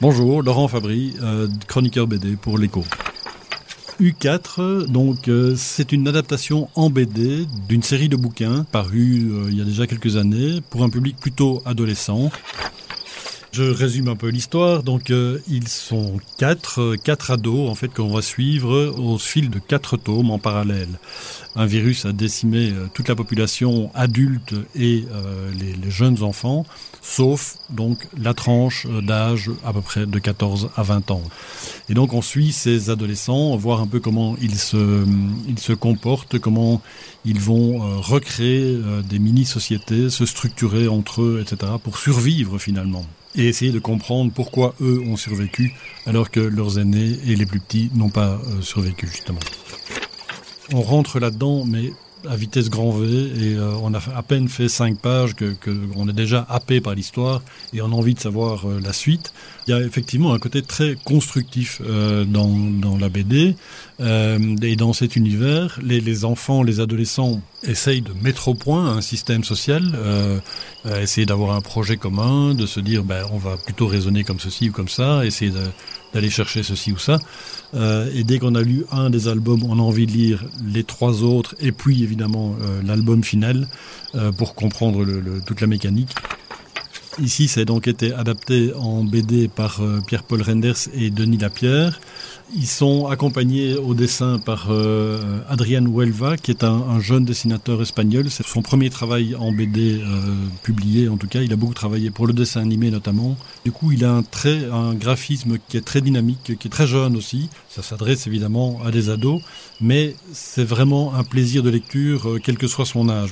Bonjour, Laurent Fabry, euh, chroniqueur BD pour l'écho. U4, donc euh, c'est une adaptation en BD d'une série de bouquins parus euh, il y a déjà quelques années pour un public plutôt adolescent. Je résume un peu l'histoire. Donc, ils sont quatre, quatre ados en fait qu'on va suivre au fil de quatre tomes en parallèle. Un virus a décimé toute la population adulte et les, les, jeunes enfants sauf donc la tranche d'âge à peu près de 14 à 20 ans. Et donc on suit ces adolescents, voir un peu comment ils se, ils se comportent, comment ils vont euh, recréer euh, des mini-sociétés, se structurer entre eux, etc., pour survivre finalement. Et essayer de comprendre pourquoi eux ont survécu alors que leurs aînés et les plus petits n'ont pas euh, survécu justement. On rentre là-dedans, mais à vitesse grand V et euh, on a à peine fait cinq pages que, est déjà happé par l'histoire et on a envie de savoir euh, la suite. Il y a effectivement un côté très constructif dans, dans la BD et dans cet univers, les, enfants, les adolescents essayent de mettre au point un système social, essayer d'avoir un projet commun, de se dire ben on va plutôt raisonner comme ceci ou comme ça, essayer d'aller chercher ceci ou ça. Euh, et dès qu'on a lu un des albums, on a envie de lire les trois autres, et puis évidemment euh, l'album final, euh, pour comprendre le, le, toute la mécanique. Ici, ça a donc été adapté en BD par euh, Pierre-Paul Renders et Denis Lapierre. Ils sont accompagnés au dessin par euh, Adrian Huelva, qui est un, un, jeune dessinateur espagnol. C'est son premier travail en BD euh, publié, en tout cas. Il a beaucoup travaillé pour le dessin animé notamment. Du coup, il a un, trait, un graphisme qui est très dynamique, qui est très jeune aussi. Ça s'adresse évidemment à des ados, mais c'est vraiment un plaisir de lecture, euh, quel que soit son âge.